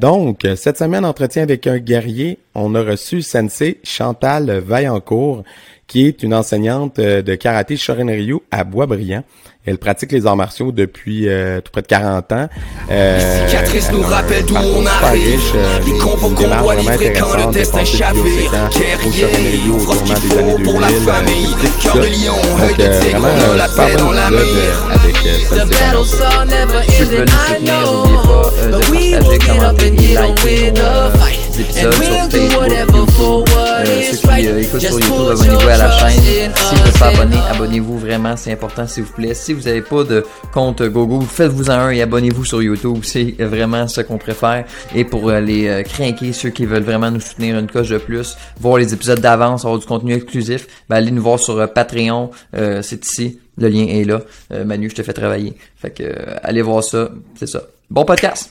Donc, cette semaine, entretien avec un guerrier, on a reçu Sensei Chantal Vaillancourt, qui est une enseignante de karaté Shorin-ryu à Boisbriand. Elle pratique les arts martiaux depuis euh, tout près de 40 ans. Euh, cicatrices nous rappellent d'où on arrive. Riche, euh, les combos qu'on doit livrer quand le destin chavire. Guerrier, ce qu'il faut pour la famille. Cœur de lion, œil de tigre, on a la paix dans la mire. Avec euh, The battle saw never ended, I know. But we will get up and get on with the fight. Do whatever for what is ceux qui euh, écoutent sur YouTube, abonnez-vous à la chaîne. Si vous n'êtes pas abonné, abonnez-vous vraiment, c'est important s'il vous plaît. Si vous n'avez pas de compte Gogo, faites-vous en un et abonnez-vous sur YouTube, c'est vraiment ce qu'on préfère. Et pour euh, les euh, craquer, ceux qui veulent vraiment nous soutenir une coche de plus, voir les épisodes d'avance, avoir du contenu exclusif, ben allez nous voir sur euh, Patreon, euh, c'est ici, le lien est là. Euh, Manu, je te fais travailler. Fait que euh, allez voir ça, c'est ça. Bon podcast!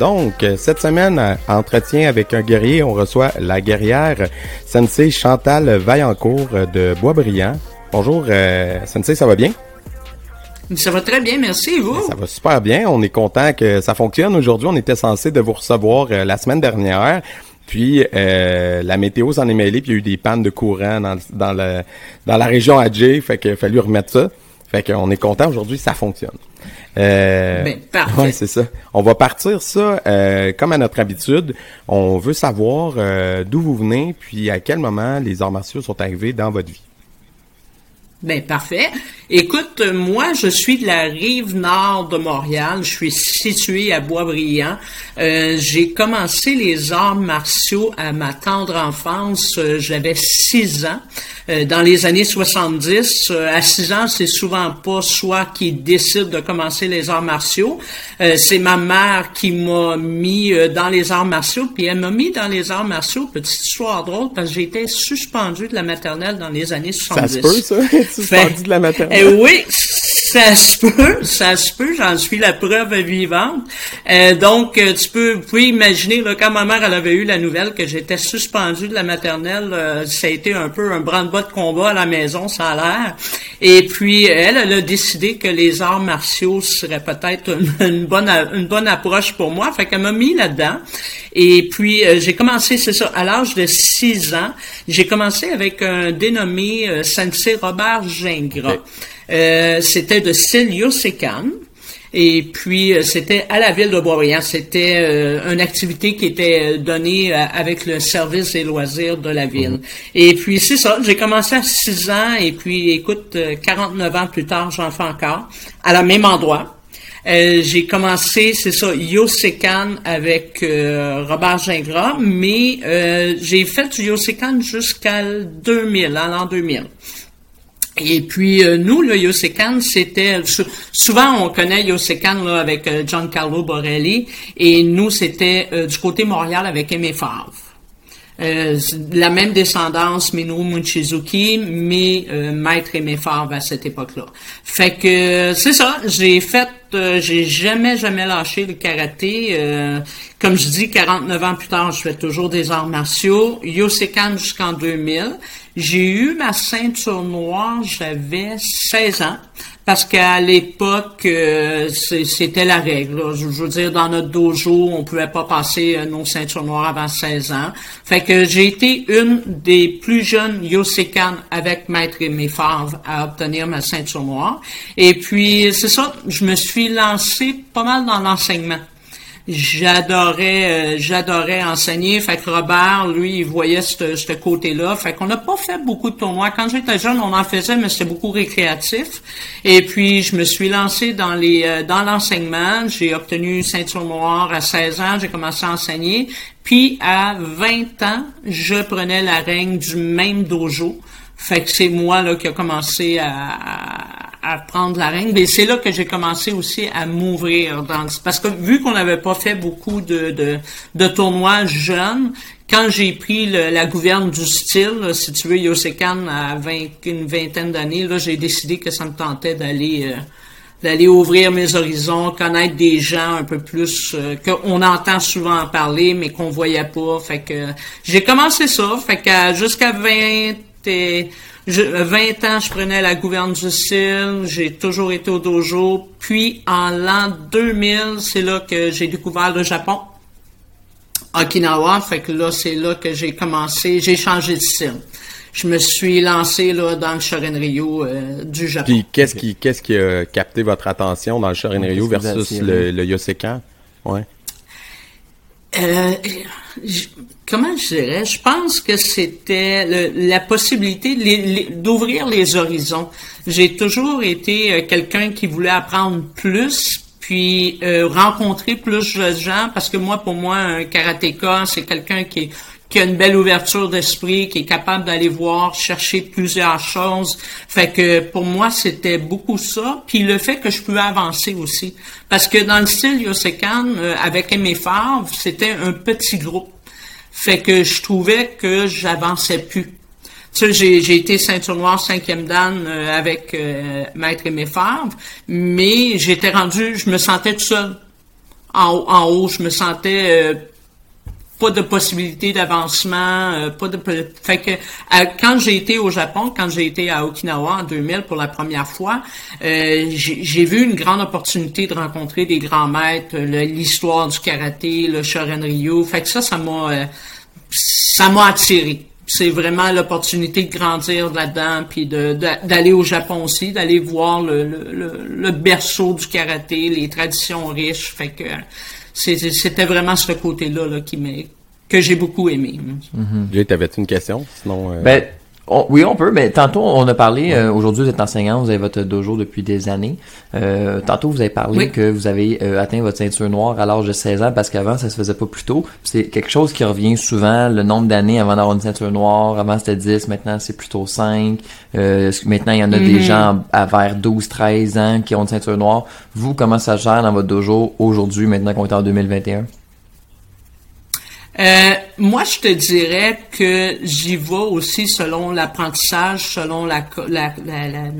Donc, cette semaine, à entretien avec un guerrier, on reçoit la guerrière Sensei Chantal Vaillancourt de Boisbriand. Bonjour, euh, Sensei, ça va bien? Ça va très bien, merci. Et vous? Ça va super bien. On est content que ça fonctionne. Aujourd'hui, on était censé de vous recevoir euh, la semaine dernière. Puis euh, la météo s'en est mêlée, puis il y a eu des pannes de courant dans, dans, le, dans la région Adjé, fait qu'il a fallu remettre ça. Fait qu'on est content aujourd'hui, ça fonctionne. Euh, Ben, parfait. Ouais, c'est ça. On va partir ça euh, comme à notre habitude. On veut savoir euh, d'où vous venez, puis à quel moment les arts martiaux sont arrivés dans votre vie. Ben, parfait. Écoute, moi, je suis de la rive nord de Montréal. Je suis situé à Boisbriand. Euh, j'ai commencé les arts martiaux à ma tendre enfance. Euh, J'avais six ans. Euh, dans les années 70, euh, à six ans, c'est souvent pas soi qui décide de commencer les arts martiaux. Euh, c'est ma mère qui m'a mis dans les arts martiaux, puis elle m'a mis dans les arts martiaux. Petite histoire drôle, parce que j'ai été suspendu de la maternelle dans les années 70. Ça se peut, ça? Tu Fait- suspendu de la maternelle? Eh oui, ça se peut, ça se peut, j'en suis la preuve vivante. Euh, donc, euh, tu peux, vous pouvez imaginer, là, quand ma mère elle avait eu la nouvelle que j'étais suspendu de la maternelle, euh, ça a été un peu un branle-bas de combat à la maison, ça a l'air. Et puis, elle, elle a décidé que les arts martiaux seraient peut-être une, bonne, une bonne approche pour moi. Fait qu'elle m'a mis là-dedans. Et puis, euh, j'ai commencé, c'est ça, à l'âge de 6 ans, j'ai commencé avec un dénommé euh, Sensei Robert Gingras. Euh, c'était de style Yosekan. Et puis, euh, c'était à la ville de Boisbriand. C'était euh, une activité qui était euh, donnée euh, avec le service des loisirs de la ville. Et puis, c'est ça. J'ai commencé à 6 ans. Et puis, écoute, euh, 49 ans plus tard, j'en fais encore. À la même endroit. Euh, j'ai commencé, c'est ça, Yosekan avec euh, Robert Gingras, mais euh, j'ai fait du Yosekan jusqu'à 2000, en l'an 2000. Et puis euh, nous, le Yosekan, c'était sou- souvent on connaît Yosekan là, avec euh, Giancarlo Borelli, et nous c'était euh, du côté Montréal avec Aimé Favre. Euh, la même descendance, Minoru Mochizuki, mais euh, maître Aimé Favre à cette époque-là. Fait que c'est ça, j'ai fait, euh, j'ai jamais jamais lâché le karaté. euh, comme je dis, 49 ans plus tard, je fais toujours des arts martiaux. Yosekan jusqu'en 2000. J'ai eu ma ceinture noire, j'avais 16 ans. Parce qu'à l'époque, euh, c'était la règle. là. Je, je veux dire, dans notre dojo, on pouvait pas passer euh, nos ceintures noires avant 16 ans. Fait que j'ai été une des plus jeunes Yosekan avec Maître Aimé Favre à obtenir ma ceinture noire. Et puis, c'est ça, je me suis lancé pas mal dans l'enseignement. j'adorais, euh, j'adorais enseigner. Fait que Robert, lui, il voyait ce côté-là. Fait qu'on n'a pas fait beaucoup de tournois. Quand j'étais jeune, on en faisait, mais c'était beaucoup récréatif. Et puis, je me suis lancé dans les, euh, dans l'enseignement. J'ai obtenu ceinture noire à 16 ans. J'ai commencé à enseigner. Puis, à 20 ans, je prenais la règne du même dojo. Fait que c'est moi là qui a commencé à prendre la règne. Mais c'est là que j'ai commencé aussi à m'ouvrir dans parce que vu qu'on n'avait pas fait beaucoup de, de, de tournois jeunes, quand j'ai pris la gouverne du style, si tu veux, Yosekan à 20, une vingtaine d'années, là, j'ai décidé que ça me tentait d'aller euh, d'aller ouvrir mes horizons, connaître des gens un peu plus euh, qu'on entend souvent en parler, mais qu'on voyait pas. Fait que j'ai commencé ça. Fait que jusqu'à 20 je, 20 ans, je prenais la gouverne du style, j'ai toujours été au dojo. Puis en l'an 2000, c'est là que j'ai découvert le Japon. Okinawa, fait que là, c'est là que j'ai commencé, j'ai changé de style. Je me suis lancé là dans le Shorin Ryu euh, du Japon. Puis qu'est-ce qui qu'est-ce qui a capté votre attention dans le Shorin Ryu versus le, le Yosekan? Ouais. Euh, comment je dirais, je pense que c'était la possibilité d'ouvrir les horizons. J'ai toujours été euh, quelqu'un qui voulait apprendre plus, puis euh, rencontrer plus de gens, parce que moi, pour moi, un karatéka, c'est quelqu'un qui est qui a une belle ouverture d'esprit, qui est capable d'aller voir, chercher plusieurs choses. Fait que pour moi, c'était beaucoup ça. Puis le fait que je pouvais avancer aussi. Parce que dans le style Yosekan, euh, avec Aimé Favre, c'était un petit groupe. Fait que je trouvais que j'avançais plus. Tu sais, j'ai, été ceinture noire cinquième dan euh, avec euh, Maître Aimé Favre, mais j'étais rendu, je me sentais tout seul. En haut, en haut je me sentais pas de possibilité d'avancement, euh, pas de fait que euh, quand j'ai été au Japon, quand j'ai été à Okinawa en 2000 pour la première fois, euh, j'ai vu une grande opportunité de rencontrer des grands maîtres, l'histoire du karaté, le Shorin Ryu, fait que ça ça m'a ça m'a attiré. C'est vraiment l'opportunité de grandir là-dedans, puis d'aller au Japon aussi, d'aller voir le, le, le, berceau du karaté, les traditions riches. Fait que c'était vraiment ce côté-là là, qui que j'ai beaucoup aimé. Mm t'avais-tu une question? Sinon, euh, ben, oui, on peut, mais tantôt, on a parlé, euh, aujourd'hui, vous êtes enseignant, vous avez votre dojo depuis des années. Euh, tantôt, vous avez parlé que vous avez euh, atteint votre ceinture noire à l'âge de 16 ans, parce qu'avant, ça se faisait pas plus tôt. C'est quelque chose qui revient souvent, le nombre d'années avant d'avoir une ceinture noire. Avant, c'était 10, maintenant, c'est plutôt 5. maintenant, il y en a des mm-hmm. gens à vers 12, 13 ans qui ont une ceinture noire. Vous, comment ça gère dans votre dojo aujourd'hui, maintenant qu'on est en 2021? Euh, moi, je te dirais que j'y vais aussi selon l'apprentissage, selon la, la, la, la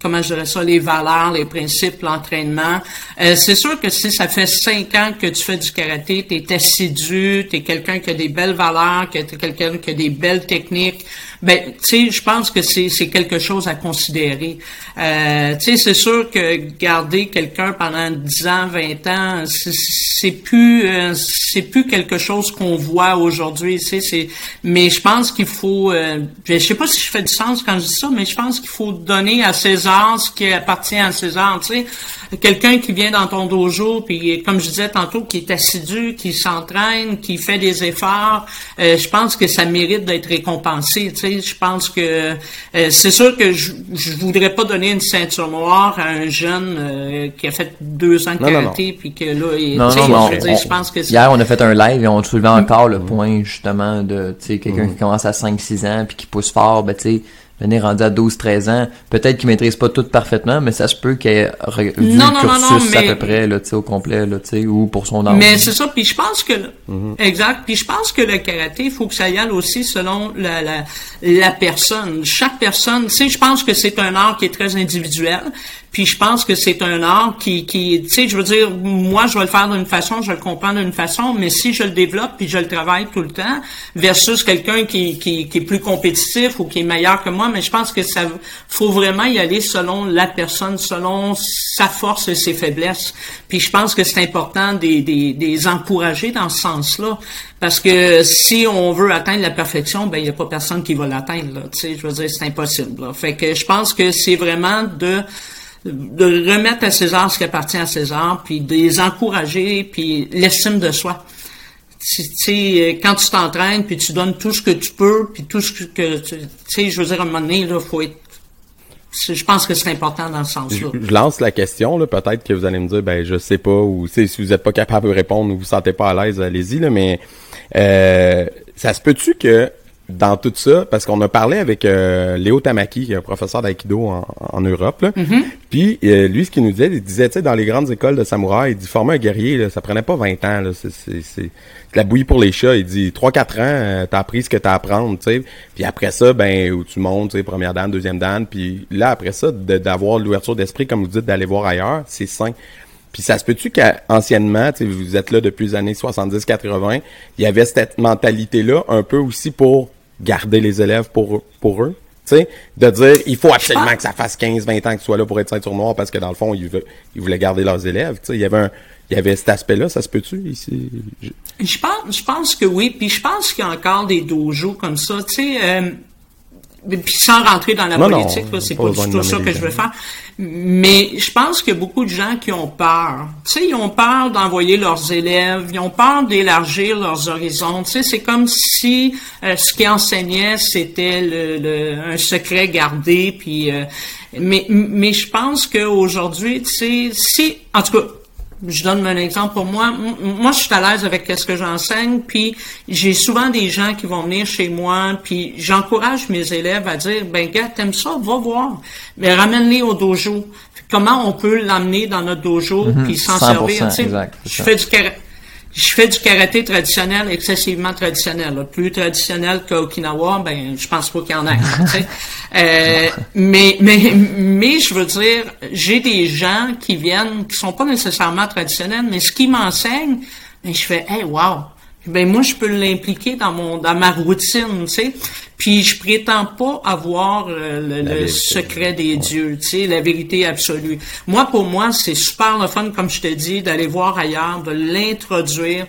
comment je dirais ça, les valeurs, les principes, l'entraînement. Euh, c'est sûr que si ça fait cinq ans que tu fais du karaté, tu es assidu, tu es quelqu'un qui a des belles valeurs, que tu es quelqu'un qui a des belles techniques, ben, tu sais, je pense que c'est, c'est quelque chose à considérer. Euh, tu sais, c'est sûr que garder quelqu'un pendant 10 ans, 20 ans, c'est, c'est plus euh, c'est plus quelque chose qu'on voit aujourd'hui. Tu sais, c'est, mais je pense qu'il faut, euh, je sais pas si je fais du sens quand je dis ça, mais je pense qu'il faut donner à César ce qui appartient à César. Tu sais, quelqu'un qui vient dans ton dojo, puis comme je disais tantôt, qui est assidu, qui s'entraîne, qui fait des efforts, euh, je pense que ça mérite d'être récompensé. Tu sais, je pense que euh, c'est sûr que je, je voudrais pas donner une ceinture noire à un jeune euh, qui a fait deux ans de karaté, puis que là, il, non, non, non, je, pense que hier on a fait un live et on soulevait encore le point justement de, tu sais, quelqu'un mm. qui commence à 5-6 ans puis qui pousse fort, ben tu sais venir rendu à 12-13 ans, peut-être qu'il maîtrise pas tout parfaitement, mais ça se peut qu'il ait vu le cursus à peu près là, au complet, là, ou pour son âge. Mais c'est ça, puis je pense que mhm. exact, puis je pense que le karaté, il faut que ça y aille aussi selon la, la, la personne. Chaque personne, tu sais, je pense que c'est un art qui est très individuel. Puis je pense que c'est un art qui, qui tu sais, je veux dire, moi, je vais le faire d'une façon, je le comprendre d'une façon, mais si je le développe puis je le travaille tout le temps, versus quelqu'un qui, qui, qui est plus compétitif ou qui est meilleur que moi, mais je pense que ça faut vraiment y aller selon la personne, selon sa force et ses faiblesses. Puis je pense que c'est important des, des, encourager dans ce sens-là. Parce que si on veut atteindre la perfection, ben il y a pas personne qui va l'atteindre. Tu sais, je veux dire, c'est impossible. Fait que je pense que c'est vraiment de de remettre à César ce qui appartient à César, puis de les encourager, puis l'estime de soi. Tu sais, quand tu t'entraînes, puis tu donnes tout ce que tu peux, puis tout ce que tu sais, je veux dire, à un moment donné, là, faut être je pense que c'est important dans ce sens-là. Je, lance la question, là, peut-être que vous allez me dire, ben je sais pas, ou si vous n'êtes pas capable de répondre ou vous vous sentez pas à l'aise, allez-y, là, mais euh, ça se peut-tu que dans tout ça, parce qu'on a parlé avec euh, Léo Tamaki, qui est un professeur d'aïkido en, en, Europe, là. Mm-hmm. puis euh, lui, ce qu'il nous disait, il disait, tu sais, dans les grandes écoles de samouraï, il dit, former un guerrier, là, ça prenait pas 20 ans, là, c'est la bouillie pour les chats, il dit, 3-4 ans, euh, t'as appris ce que t'as à apprendre, tu sais, puis après ça, ben, où tu montes, tu sais, première dan, deuxième dan, puis là, après ça, d'avoir l'ouverture d'esprit, comme vous dites, d'aller voir ailleurs, c'est sain. Puis ça se peut-tu qu'anciennement, vous êtes là depuis les années 70-80, il y avait cette mentalité-là un peu aussi pour garder les élèves pour, pour eux. sais, de dire il faut absolument que ça fasse 15 20 ans que tu sois là pour être ceinture noire parce que dans le fond ils, veulent, ils voulaient garder leurs élèves. Tu il y avait un il y avait cet aspect-là, ça se peut-tu ici? Je... je... pense je pense que oui, puis je pense qu'il y a encore des dojos comme ça, tu sais euh, puis sans rentrer dans la politique, c'est pas, du tout ça que je veux faire. Mais je pense qu'il y a beaucoup de gens qui ont peur. Tu sais, ils ont peur d'envoyer leurs élèves, ils ont peur d'élargir leurs horizons. Tu sais, c'est comme si euh, ce qu'ils enseignaient, c'était le, le, un secret gardé. Puis, euh, mais, mais je pense qu'aujourd'hui, tu sais, si, en tout cas, je donne mon exemple pour moi. Moi, je suis à l'aise avec ce que j'enseigne, puis j'ai souvent des gens qui vont venir chez moi, puis j'encourage mes élèves à dire, ben gars, t'aimes ça, va voir, mais ramène-les au dojo. Comment on peut l'amener dans notre dojo, mm-hmm. puis s'en servir. je fais du je fais du karaté traditionnel, excessivement traditionnel. Plus traditionnel qu'Okinawa, ben je pense pas qu'il y en ait. euh, mais, mais, mais je veux dire, j'ai des gens qui viennent, qui sont pas nécessairement traditionnels, mais ce qu'ils m'enseignent, ben, je fais, hey, wow! Ben moi, je peux l'impliquer dans mon dans ma routine, tu sais. Puis je prétends pas avoir euh, le, secret des dieux, tu sais, la vérité absolue. Moi, pour moi, c'est super le fun, comme je te dis, d'aller voir ailleurs, de l'introduire.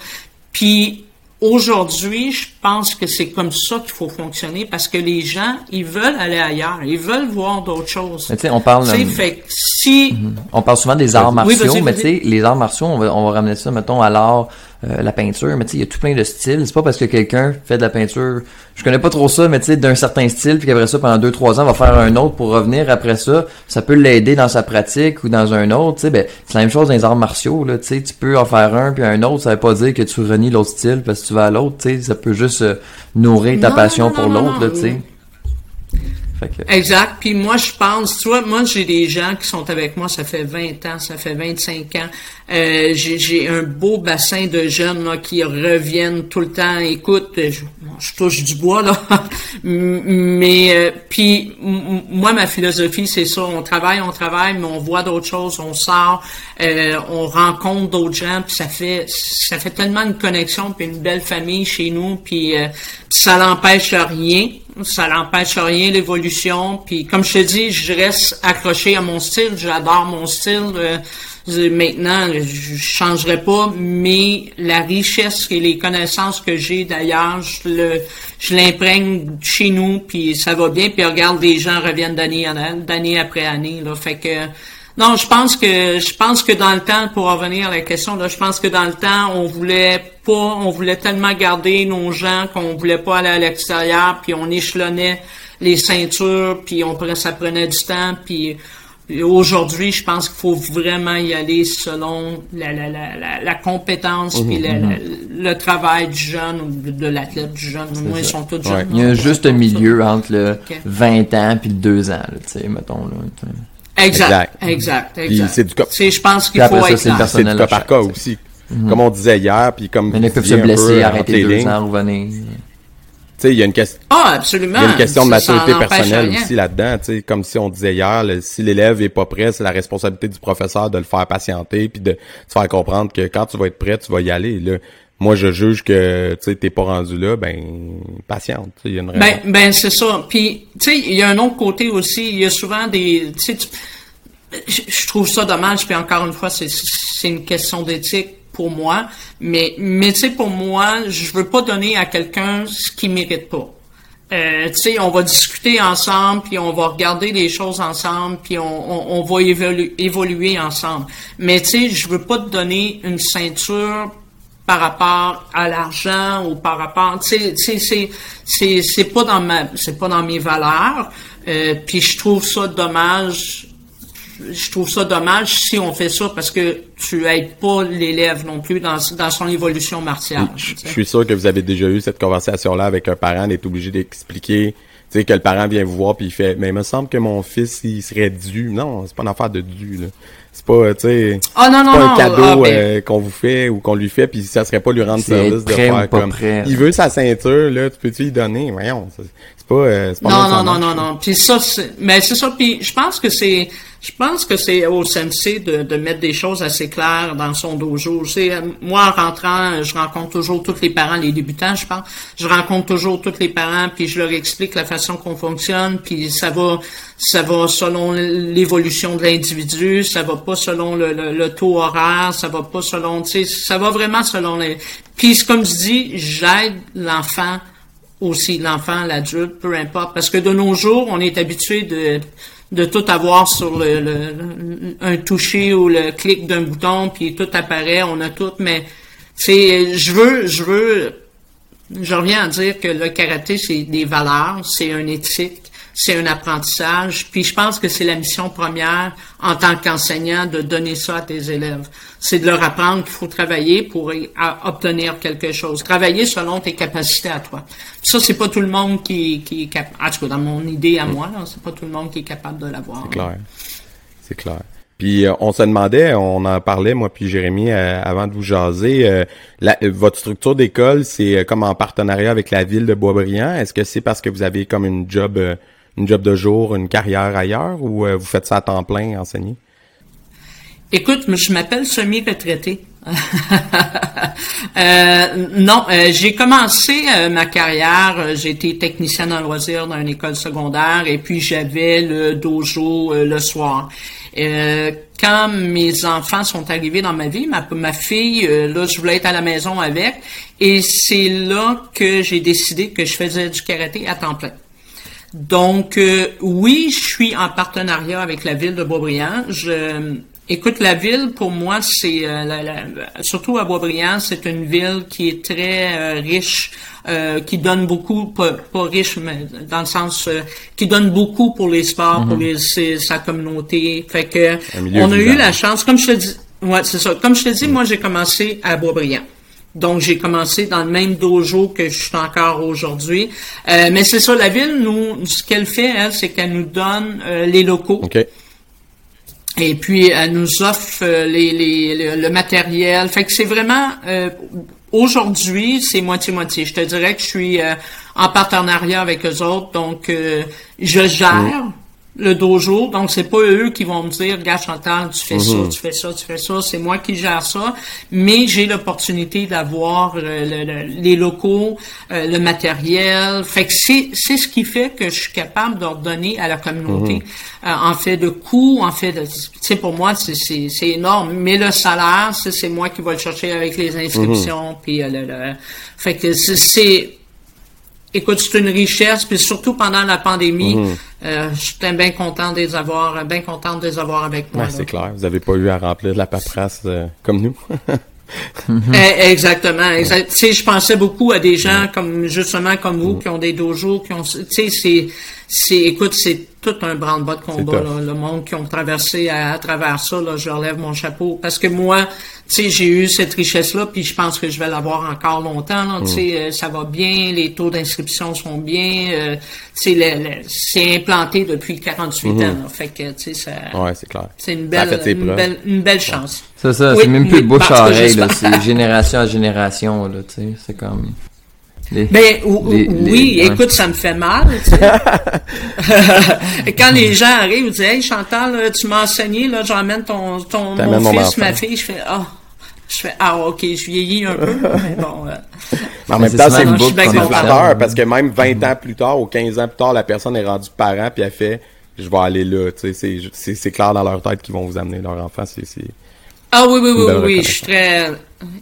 Puis aujourd'hui, je pense que c'est comme ça qu'il faut fonctionner parce que les gens, ils veulent aller ailleurs, ils veulent voir d'autres choses. tu sais, on parle. Euh, fait si. Mhm. On parle souvent des arts martiaux, mais tu sais, les arts martiaux, on va, on va ramener ça, mettons, à l'art euh, la peinture, mais tu sais, il y a tout plein de styles. C'est pas parce que quelqu'un fait de la peinture, je connais pas trop ça, mais tu sais, d'un certain style, puis qu'après ça, pendant deux, trois ans, va faire un autre pour revenir après ça, ça peut l'aider dans sa pratique ou dans un autre, tu sais, ben, c'est la même chose dans les arts martiaux, là, tu sais, tu peux en faire un puis un autre, ça veut pas dire que tu renies l'autre style parce que tu vas à l'autre, tu sais, ça peut juste euh, nourrir ta passion pour l'autre, là, tu sais. Exact. Puis moi, je pense, tu vois, moi, j'ai des gens qui sont avec moi, ça fait 20 ans, ça fait 25 ans. Euh, j'ai un beau bassin de jeunes là, qui reviennent tout le temps. Écoute, je, je touche du bois, là. mais, euh, puis, moi, ma philosophie, c'est ça. On travaille, on travaille, mais on voit d'autres choses, on sort, euh, on rencontre d'autres gens, puis ça fait, ça fait tellement une connexion, puis une belle famille chez nous, puis euh, ça n'empêche rien ça n'empêche rien l'évolution. Puis comme je te dis, je reste accroché à mon style. J'adore mon style. Euh, maintenant, je changerai pas, mais la richesse et les connaissances que j'ai d'ailleurs, je le, je l'imprègne chez nous, puis ça va bien. Puis regarde, les gens reviennent d'année en année, d'année après année. Là, fait que non, je pense que je pense que dans le temps, pour revenir à la question, là, je pense que dans le temps, on voulait pas, on voulait tellement garder nos gens qu'on voulait pas aller à l'extérieur, puis on échelonnait les ceintures, puis on ça prenait du temps, puis aujourd'hui, je pense qu'il faut vraiment y aller selon la, la, la, la compétence puis mhm. le travail du jeune ou de, l'athlète du jeune. Moi, ils sont tous jeunes. Il y a un juste milieu entre le 20 ans puis le 2 ans, tu sais, mettons. Là, Exact, exact, exact. C'est du cas. Je pense qu'il faut être C'est du cas par cas aussi. Comme on disait hier, puis comme. Mais ils peuvent se blesser, arrêter deux ans, revenir. Tu sais, il y a une question. Ah, absolument. Il y a une question de maturité personnelle aussi là-dedans. Tu sais, comme si on disait hier, si l'élève est pas prêt, c'est la responsabilité du professeur de le faire patienter puis de te faire comprendre que quand tu vas être prêt, tu vas y aller. Là moi je juge que tu t'es pas rendu là ben patiente il y a une raison. ben ben c'est ça puis tu sais il y a un autre côté aussi il y a souvent des tu sais je trouve ça dommage puis encore une fois c'est une question d'éthique pour moi mais mais tu sais pour moi je veux pas donner à quelqu'un ce qu'il mérite pas euh, tu sais, on va discuter ensemble, puis on va regarder les choses ensemble, puis on, on, va évoluer ensemble. Mais tu sais, je veux pas te donner une ceinture par rapport à l'argent ou par rapport, tu sais, c'est c'est c'est pas dans ma c'est pas dans mes valeurs. Euh, puis je trouve ça dommage je trouve ça dommage si on fait ça parce que tu aides pas l'élève non plus dans, dans son évolution martiale. Je, suis sûr que vous avez déjà eu cette conversation-là avec un parent d'être obligé d'expliquer tu sais, que le parent vient vous voir puis il fait, mais il me semble que mon fils, il serait dû. Non, c'est pas une affaire de dû, là. C'est pas, tu sais, ah, non, non, pas un cadeau ah, ben euh, qu'on vous fait ou qu'on lui fait puis ça serait pas lui rendre service de faire comme, il veut sa ceinture, là, tu peux-tu lui donner? Voyons, c'est pas, euh, pas Non, non, non, non, non. Puis ça, mais c'est ça, puis je pense que c'est, je pense que c'est au sensei de, de mettre des choses assez claires dans son dojo. C'est moi en rentrant, je rencontre toujours tous les parents, les débutants, je pense. Je rencontre toujours tous les parents, puis je leur explique la façon qu'on fonctionne, puis ça va, ça va selon l'évolution de l'individu, ça va pas selon le, le, taux horaire, ça va pas selon, tu sais, ça va vraiment selon les. Puis comme je dis, j'aide l'enfant aussi, l'enfant, l'adulte, peu importe, parce que de nos jours, on est habitué de de tout avoir sur le, un toucher ou le clic d'un bouton puis tout apparaît, on a tout, mais c'est je veux je veux je reviens à dire que le karaté c'est des valeurs, c'est un éthique, c'est un apprentissage. Puis je pense que c'est la mission première en tant qu'enseignant de donner ça à tes élèves. C'est de leur apprendre qu'il faut travailler pour obtenir quelque chose. Travailler selon tes capacités à toi. ça, c'est pas tout le monde qui, qui est capable. En tout cas, dans mon idée à moi, c'est pas tout le monde qui est capable de l'avoir. C'est clair. C'est clair. Puis euh, on se demandait, on en parlait moi puis Jérémy euh, avant de vous jaser. Euh, votre structure d'école, c'est comme en partenariat avec la ville de Boisbriand. Est-ce que c'est parce que vous avez comme une job une job de jour, une carrière ailleurs ou euh, vous faites ça à temps plein, enseigner? Écoute, je m'appelle semi-retraité. euh, non, euh, j'ai commencé euh, ma carrière, j'ai été technicienne en loisirs dans une école secondaire et puis j'avais le dojo le soir. quand mes enfants sont arrivés dans ma vie, ma, ma fille, là, je voulais être à la maison avec et c'est là que j'ai décidé que je faisais du karaté à temps plein. Donc, euh, oui, je suis en partenariat avec la ville de Boisbriand. Je, écoute, la ville, pour moi, c'est, euh, surtout à Boisbriand, c'est une ville qui est très euh, riche, qui donne beaucoup, pas, riche, mais dans le sens, qui donne beaucoup pour les sports, pour mhm. les, sa communauté. Fait que, on a eu la chance, comme je te dis, ouais, c'est ça. Comme je te dis, moi, j'ai commencé à Boisbriand. Donc, j'ai commencé dans le même dojo que je suis encore aujourd'hui. Euh, mais c'est ça, la ville, nous, ce qu'elle fait, elle, c'est qu'elle nous donne euh, les locaux. Et puis, elle nous offre euh, les, les, le, matériel. Fait que c'est vraiment... aujourd'hui, c'est moitié-moitié. Je te dirais que je suis en partenariat avec eux autres. Donc, je gère... Mm le dojo. Donc, c'est pas eux qui vont me dire, regarde Chantal, tu fais ça, mhm. tu fais ça, tu fais ça. C'est moi qui gère ça. Mais j'ai l'opportunité d'avoir euh, les locaux, euh, le matériel. Fait que c'est, c'est ce qui fait que je suis capable d'ordonner à la communauté mhm. euh, en fait de coûts, en fait de, tu sais, pour moi, c'est, c'est, c'est énorme. Mais le salaire, c'est, moi qui vais le chercher avec les inscriptions, mhm. puis le, le, fait que c'est Écoute, c'est une richesse, puis surtout pendant la pandémie, mhm. euh, j'étais bien content de les avoir, bien content de les avoir avec moi. Ouais, c'est clair. Vous n'avez pas eu à remplir de la paperasse euh, comme nous. Eh, exactement. Tu sais, je pensais beaucoup à des gens comme justement comme vous qui ont des dojos, qui ont, tu sais, c'est, c'est, écoute, c'est tout un branle-bas de combat, le monde qui ont traversé à, travers ça, là, je relève mon chapeau. Parce que moi, tu sais, j'ai eu cette richesse-là, puis je pense que je vais l'avoir encore longtemps, là, tu sais, mm. euh, ça va bien, les taux d'inscription sont bien, euh, tu sais, c'est implanté depuis 48 mm-hmm. ans, fait que, tu sais, ça... Ouais, c'est clair. C'est une belle, une belle, une belle chance. C'est ça, c'est même plus de bouche à oreille, là, c'est génération à génération, là, tu sais, c'est comme ben oui, écoute, ça me fait mal. Tu sais. Quand les gens arrivent, ils disent Hey Chantal, tu m'as enseigné, là, j'emmène ton, ton mon fils, ma fille, je fais Ah. Je fais Ah ok, je vieillis un peu, mais bon. Euh, mais en même temps, c'est flatteur parce que même 20 ans plus tard ou 15 ans plus tard, la personne est rendue parent puis elle fait Je vais aller là. Tu sais, c'est clair dans leur tête qu'ils vont vous amener leur enfant. C'est ah oui, oui, oui, oui, je suis très...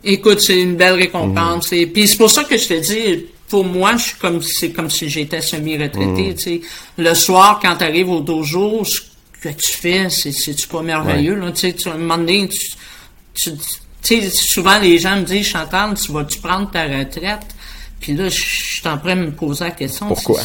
Écoute, c'est une belle récompense. Et puis c'est pour ça que je te dis, pour moi, je suis comme c'est comme si j'étais semi-retraité. Tu sais, le soir, quand tu arrives au dojo, ce que tu fais, c'est c'est pas merveilleux. Là, tu sais, tu, à un moment donné, tu, tu, tu sais, souvent les gens me disent, Chantal, tu vas-tu prendre ta retraite? Puis là, je suis en train de me poser la question. Pourquoi?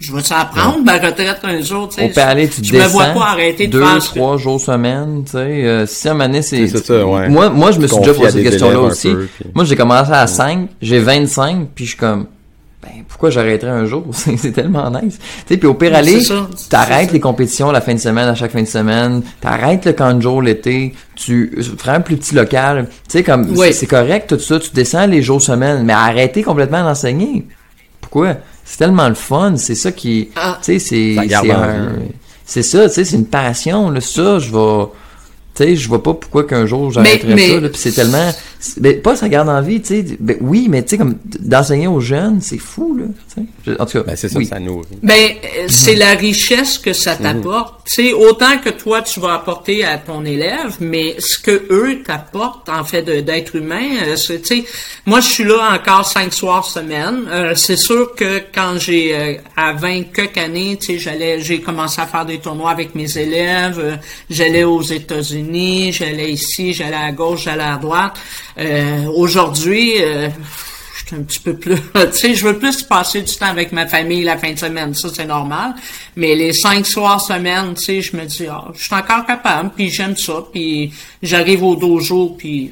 Je vais ça prendre ma retraite un jour, tu sais. Au palais, tu je descends. me vois pas arrêter de deux, faire trois jours semaine, tu sais. euh, si à un moment c'est... C'est ça, ouais. Moi, moi, je me suis Confier déjà posé cette question-là aussi. peu, puis- Moi, j'ai commencé à 5, j'ai 25, puis je suis comme... Ben, pourquoi j'arrêterais un jour? C'est tellement nice. Tu sais, puis au pire aller, C'est ça, c'est t'arrêtes les compétitions la fin de semaine, à chaque fin de semaine, t'arrêtes le camp de jour l'été, tu feras un plus petit local. Tu sais, comme, Oui. c'est- c'est correct tout ça, tu descends les jours semaine, mais arrêtez complètement d'enseigner? Pourquoi? C'est tellement le fun, c'est ça qui... Ah. Tu sais, c'est... C'est ça, tu sais, c'est une passion, là, ça, je vais... Tu sais, je vois pas pourquoi qu'un jour j'arrêterais Mais- mais- ça, là, puis c'est tellement... c'est- Ben, pas ça garde en vie, tu sais, ben, oui, mais tu sais, comme, d'enseigner aux jeunes, c'est fou, là, tu sais. Je- En tout cas, Ben, c'est ça, oui. ça nourrit. Ben, euh, c'est la richesse que ça t'apporte. Tu sais, autant que toi, tu vas apporter à ton élève, mais ce que eux t'apportent, en fait, de- d'être humain, euh, c'est, tu sais, moi, je suis là encore cinq soirs semaine. Euh, c'est sûr que quand j'ai, euh, à 20 quelques années, tu sais, j'allais, j'ai commencé à faire des tournois avec mes élèves, euh, j'allais aux États-Unis, j'allais ici, j'allais à gauche, j'allais à droite. Euh, aujourd'hui, euh, je suis un petit peu plus, tu sais, je veux plus passer du temps avec ma famille la fin de semaine, ça c'est normal. Mais les cinq soirs semaine, tu sais, je me dis, ah, je suis encore capable, puis j'aime ça, puis j'arrive au dojo, puis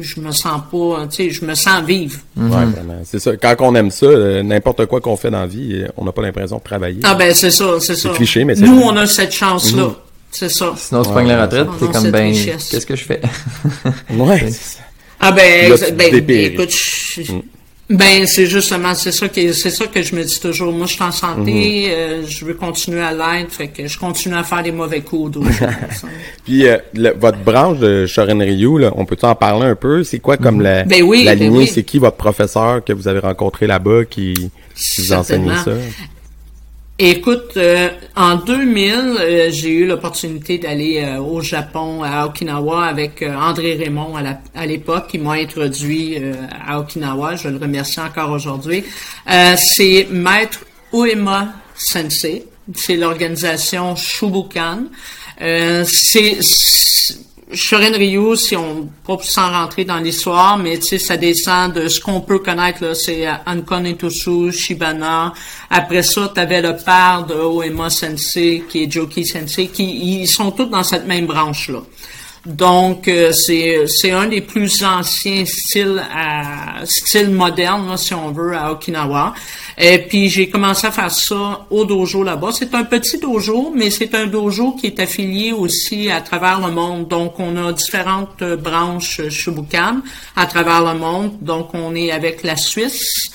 je me sens pas, tu sais, je me sens vivre. Ouais, vraiment. C'est ça. Quand on aime ça, euh, n'importe quoi qu'on fait dans la vie, on n'a pas l'impression de travailler. Ah ben c'est ça, c'est ça. cliché, mais c'est Nous, vrai. on a cette chance-là. C'est ça. Sinon, tu prends la retraite, t'es comme, ben, qu'est-ce que je fais? Ouais. Ah ben, ben, dépéris. écoute, je- ben c'est justement c'est ça que c'est ça que je me dis toujours. Moi, je suis en santé, Mhm. euh, je veux continuer à l'être, fait que je continue à faire des mauvais coups. Puis euh, le- votre branche de Shorin Ryu, là, on peut en parler un peu? C'est quoi comme la, Ben oui, la ben lignée? oui. C'est qui votre professeur que vous avez rencontré là-bas qui, qui vous enseigne ça? Écoute, euh, en 2000, euh, j'ai eu l'opportunité d'aller euh, au Japon, à Okinawa, avec euh, André Raymond à l'époque, qui m'a introduit euh, à Okinawa. Je le remercie encore aujourd'hui. C'est Maître Uema Sensei. C'est l'organisation Shubukan. C'est Shorin Ryu, si on pas sans rentrer dans l'histoire, mais tu sais, ça descend de ce qu'on peut connaître là, c'est euh, Ankon Itosu, Shibana. Après ça, tu avais le père de Oema Sensei, qui est Joki Sensei, qui ils sont tous dans cette même branche là. Donc euh, c'est c'est un des plus anciens styles à style là, si on veut à Okinawa. Et puis j'ai commencé à faire ça au dojo là-bas. C'est un petit dojo, mais c'est un dojo qui est affilié aussi à travers le monde. Donc on a différentes branches Shubukan à travers le monde. Donc on est avec la Suisse,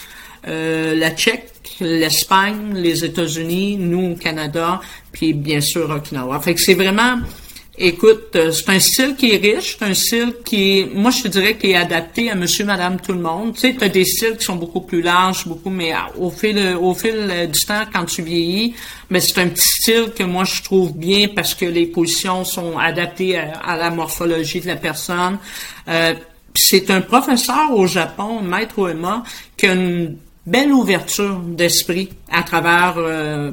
euh, la Tchèque, l'Espagne, les États-Unis, nous au Canada, puis bien sûr Okinawa. Fait que c'est vraiment Écoute, euh, c'est un style qui est riche, c'est un style qui moi je te dirais qui est adapté à monsieur, madame, tout le monde. Tu sais, t'as des styles qui sont beaucoup plus larges, beaucoup, mais au fil, au fil euh, du temps, quand tu vieillis, mais c'est un petit style que moi je trouve bien parce que les positions sont adaptées à, la morphologie de la personne. Euh, c'est un professeur au Japon, Maître Uema, qui a une belle ouverture d'esprit à travers euh,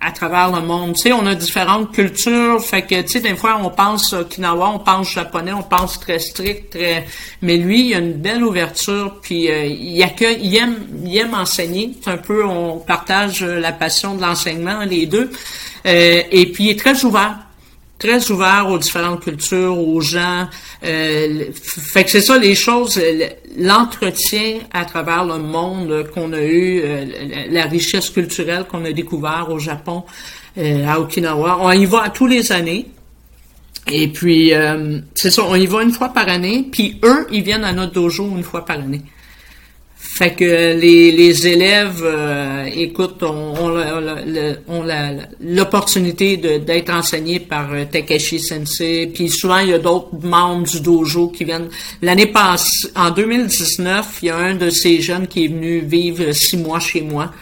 à, travers le monde. Tu sais, on a différentes cultures, fait que tu sais des fois on pense Okinawa, on pense japonais, on pense très strict, très mais lui il a une belle ouverture puis euh, il accueille, il aime il aime enseigner, c'est un peu on partage la passion de l'enseignement les deux. Euh, et puis il est très ouvert très ouvert aux différentes cultures, aux gens. Euh, fait que c'est ça les choses, l'entretien à travers le monde qu'on a eu, euh, la, la richesse culturelle qu'on a découvert au Japon, euh, à Okinawa. On y va à tous les années. Et puis, euh, c'est ça, on y va une fois par année, puis eux, ils viennent à notre dojo une fois par année. Fait que les, les élèves, euh, écoute, ont, la- l'opportunité de- d'être enseignés par euh, Takeshi Sensei. Puis souvent, il y a d'autres membres du dojo qui viennent. L'année passée, en 2019, il y a un de ces jeunes qui est venu vivre six mois chez moi.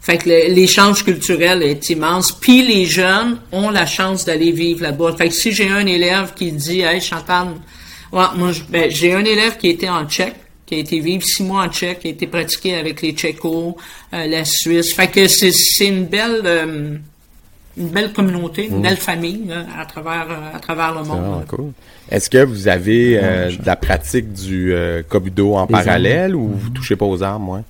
Fait que l'échange culturel est immense. Puis les jeunes ont la chance d'aller vivre là-bas. Fait que si j'ai un élève qui dit, hey Chantal, ouais, moi ben, j'ai un élève qui était en Tchèque qui a été vivre six mois en Tchèque, qui a été pratiqué avec les Tchécos, euh, la Suisse. Fait que c'est, c'est une belle euh, une belle communauté, une belle famille là, à travers euh, à travers le Ah, monde. cool. Est-ce que vous avez euh, de la pratique du euh, Kobudo en Les parallèle ou vous touchez pas aux armes, ouais?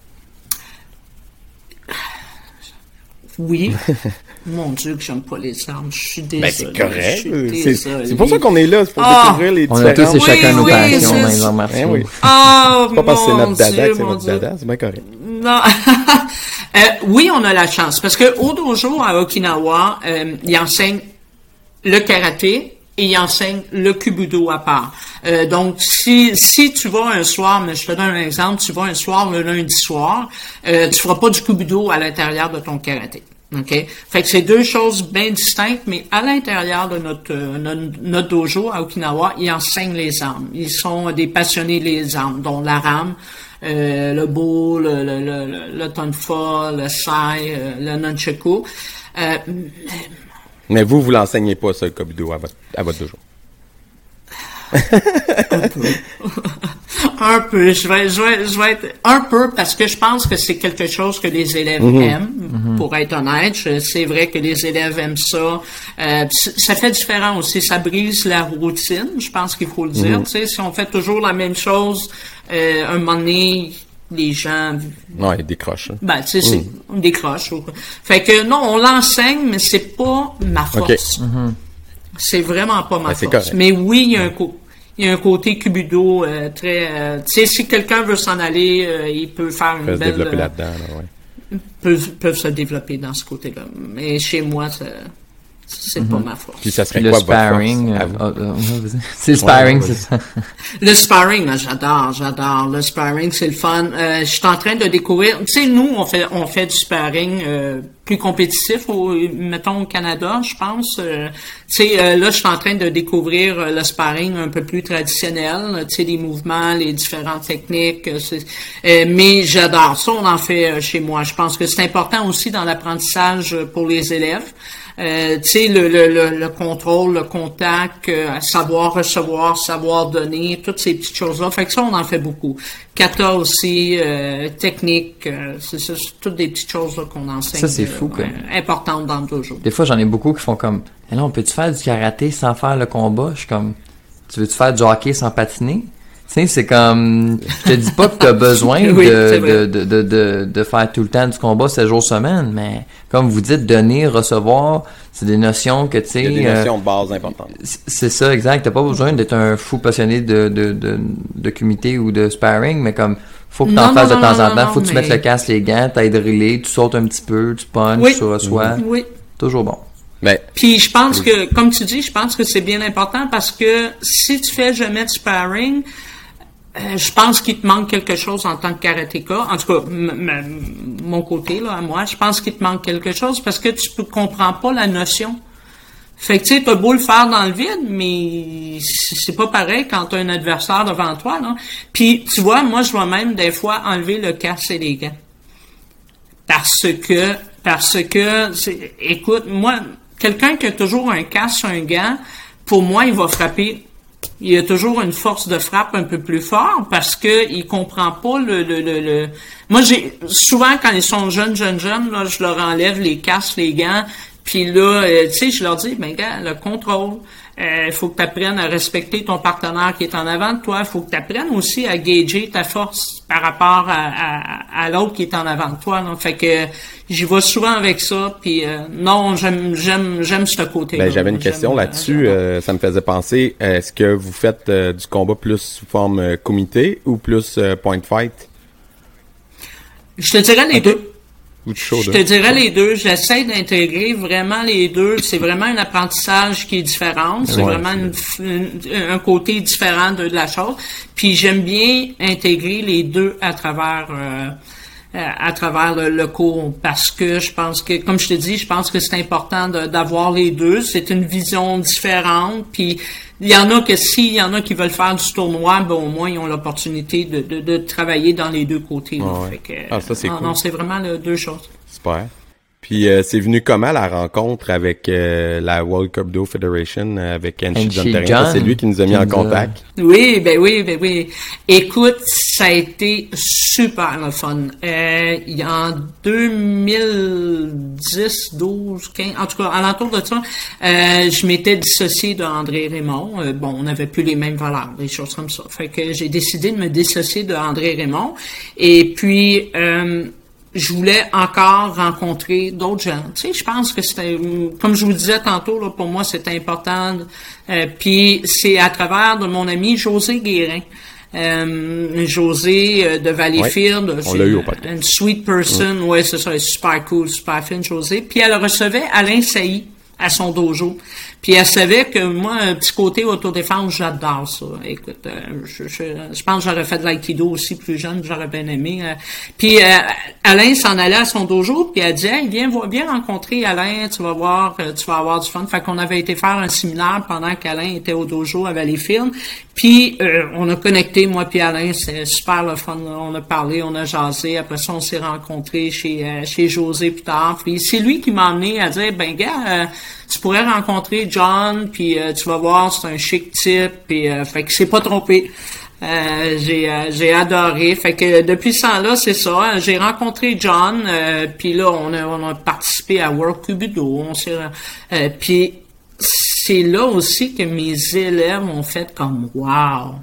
Oui. Mon Dieu, que j'aime pas les armes. Je suis désolé. Ben, c'est correct. C'est pour ça qu'on est là, c'est pour Ah! découvrir les On a tous chacun Oui, nos oui, passions c'est dans les ça. arts martiaux. Ben oui. Ah, C'est pas parce que c'est mon notre dada que c'est mon notre Dieu. dada, c'est bien correct. Non. Euh, oui, on a la chance. Parce que au dojo à Okinawa, euh, il enseigne le karaté et il enseigne le kubudo à part. Euh, donc, si, si tu vas un soir, mais je te donne un exemple, tu vas un soir le lundi soir, euh, tu feras pas du kubudo à l'intérieur de ton karaté. OK? Fait que c'est deux choses bien distinctes, mais à l'intérieur de notre, euh, notre, notre dojo à Okinawa, ils enseignent les armes. Ils sont des passionnés des armes, dont la rame, euh, le bo, le, le, le, le, tonfa, le sai, euh, le nunchaku. Euh, Mais vous, vous l'enseignez pas, ça, le Kobudo, à votre, à votre dojo? un peu, je vais, je vais, je vais être un peu parce que je pense que c'est quelque chose que les élèves Mhm. aiment. Pour être honnête, c'est vrai que les élèves aiment ça. Euh, ça fait différent aussi, ça brise la routine. Je pense qu'il faut le dire. Mhm. Tu sais, si on fait toujours la même chose, euh, un moment donné, les gens Ouais, il décroche. hein. Ben, tu sais, c'est- on décroche. Fait que non, on l'enseigne, mais c'est pas ma force. C'est vraiment pas ma Ben, force. Mais oui, il y a un co- il y a un côté cubido euh, très. euh, tu sais, si quelqu'un veut s'en aller, euh, il peut faire une Peut se belle. développer euh, là-dedans, là, ouais. peuvent, peuvent se développer dans ce côté-là. Mais chez moi, ça- c'est pas ma force. Puis ça serait Puis le quoi sparring, euh, ah, ah, vas-y. c'est le sparring, Ouais, ouais, c'est ça. Le sparring, j'adore, j'adore. Le sparring, c'est le fun. Euh, je suis en train de découvrir. Tu sais, nous, on fait, on fait du sparring euh, plus compétitif, au, mettons au Canada, je pense. Euh, tu sais, euh, là, je suis en train de découvrir euh, le sparring un peu plus traditionnel. Tu sais, les mouvements, les différentes techniques. euh, euh, mais j'adore ça. On en fait euh, chez moi. Je pense que c'est important aussi dans l'apprentissage pour les élèves. Euh, tu sais, le, le, le, le contrôle, le contact, euh, savoir recevoir, savoir donner, toutes ces petites choses-là. Fait que ça, on en fait beaucoup. Kata aussi, euh, technique, euh, c'est ça, c'est toutes des petites choses là, qu'on enseigne. Ça, c'est euh, fou, quoi. ouais, importantes dans le dojo. Des fois, j'en ai beaucoup qui font comme, mais là, on peut-tu faire du karaté sans faire le combat? Je suis comme, tu veux-tu faire du hockey sans patiner? Tu sais, c'est comme, je te dis pas que t'as besoin Oui, de, de, de, de, de, faire tout le temps du combat 7 jours semaine, mais comme vous dites, donner, recevoir, c'est des notions que, tu sais, des euh, notions de base importantes. c'est ça, exact. T'as pas besoin d'être un fou passionné de, de, de, de comité ou de sparring, mais comme, faut que t'en fasses non, de temps non, en non, temps, faut que tu mais- mettes le casque, les gants, t'ailles driller, tu sautes un petit peu, tu punches, Oui. tu reçois. Oui. Toujours bon. Mais Puis je pense que, comme tu dis, je pense que c'est bien important parce que si tu fais jamais de sparring, je pense qu'il te manque quelque chose en tant que karatéka. En tout cas, mon côté, là, à moi, je pense qu'il te manque quelque chose parce que tu ne comprends pas la notion. Fait que, tu sais, t'as beau le faire dans le vide, mais c'est pas pareil quand t'as un adversaire devant toi, là. Puis, tu vois, moi, je vais même, des fois, enlever le casque et les gants. Parce que, parce que, écoute, moi, quelqu'un qui a toujours un casque, un gant, pour moi, il va frapper. Il y a toujours une force de frappe un peu plus fort parce que il comprend pas le, le, le, le- Moi, j'ai souvent quand ils sont jeunes, jeunes, jeunes, là, je leur enlève les casques, les gants, puis là, euh, tu sais, je leur dis, ben gars, le contrôle. Il faut que tu apprennes à respecter ton partenaire qui est en avant de toi. Il faut que tu apprennes aussi à gager ta force par rapport à, à, à l'autre qui est en avant de toi. là. Fait que j'y vais souvent avec ça. Puis euh, non, j'aime j'aime j'aime ce côté. ben, j'avais une question là-dessus. euh, ça me faisait penser, est-ce que vous faites euh, du combat plus sous forme comité ou plus point fight? Je te dirais les deux. Ou de show Je te dirais les deux. J'essaie d'intégrer vraiment les deux. C'est vraiment un apprentissage qui est différent. C'est Ouais, vraiment une f- une- un côté différent de, de la chose. Puis j'aime bien intégrer les deux à travers euh, à travers le, le cours parce que je pense que, comme je te dis, je pense que c'est important de- d'avoir les deux. C'est une vision différente. Puis il y en a que s'il y en a qui veulent faire du tournoi, ben au moins ils ont l'opportunité de, de, de travailler dans les deux côtés. là. Ouais, ouais. Fait que, Ah, ça, c'est non, cool. non, c'est vraiment les deux choses. Super. Puis euh, c'est venu comment la rencontre avec euh, la World Cup Do Federation euh, avec Anchi John C'est lui qui nous a mis en contact. Oui, ben oui, ben oui. Écoute, ça a été super le fun. Euh, en 2010, 12, 15, en tout cas, à l'entour de ça, euh, je m'étais dissocié de André Raymond. bon, on n'avait plus les mêmes valeurs, des choses comme ça. Fait que j'ai décidé de me dissocier de André Raymond. Et puis je voulais encore rencontrer d'autres gens. Tu sais, je pense que c'était, comme je vous disais tantôt, là, pour moi, c'était important. Euh, puis c'est à travers de mon ami José Guérin. Euh, José euh, de Valleyfield, c'est une, une sweet person, ouais, c'est ça, super cool, super fine, José. Puis elle recevait Alain Sailly à son dojo. Puis elle savait que moi, un petit côté autodéfense, j'adore ça. Écoute, euh, je, pense que j'aurais fait de l'aïkido aussi plus jeune, j'aurais bien aimé. Euh. Puis euh, Alain s'en allait à son dojo, puis elle dit hey, viens, viens rencontrer Alain, tu vas voir, tu vas avoir du fun. Fait qu'on avait été faire un séminaire pendant qu'Alain était au dojo à Valleyfield. Puis on a connecté, moi puis Alain, c'est super le fun. On a parlé, on a jasé. Après ça, on s'est rencontrés chez chez José plus tard. Puis c'est lui qui m'a amené à dire ben gars, tu pourrais rencontrer John, puis euh, tu vas voir, c'est un chic type, puis euh, fait que c'est pas trompé. Euh, j'ai j'ai adoré. Fait que depuis ce temps-là, c'est ça. J'ai rencontré John, puis là on a on a participé à World Cubido. On s'est puis c'est là aussi que mes élèves ont fait comme wow.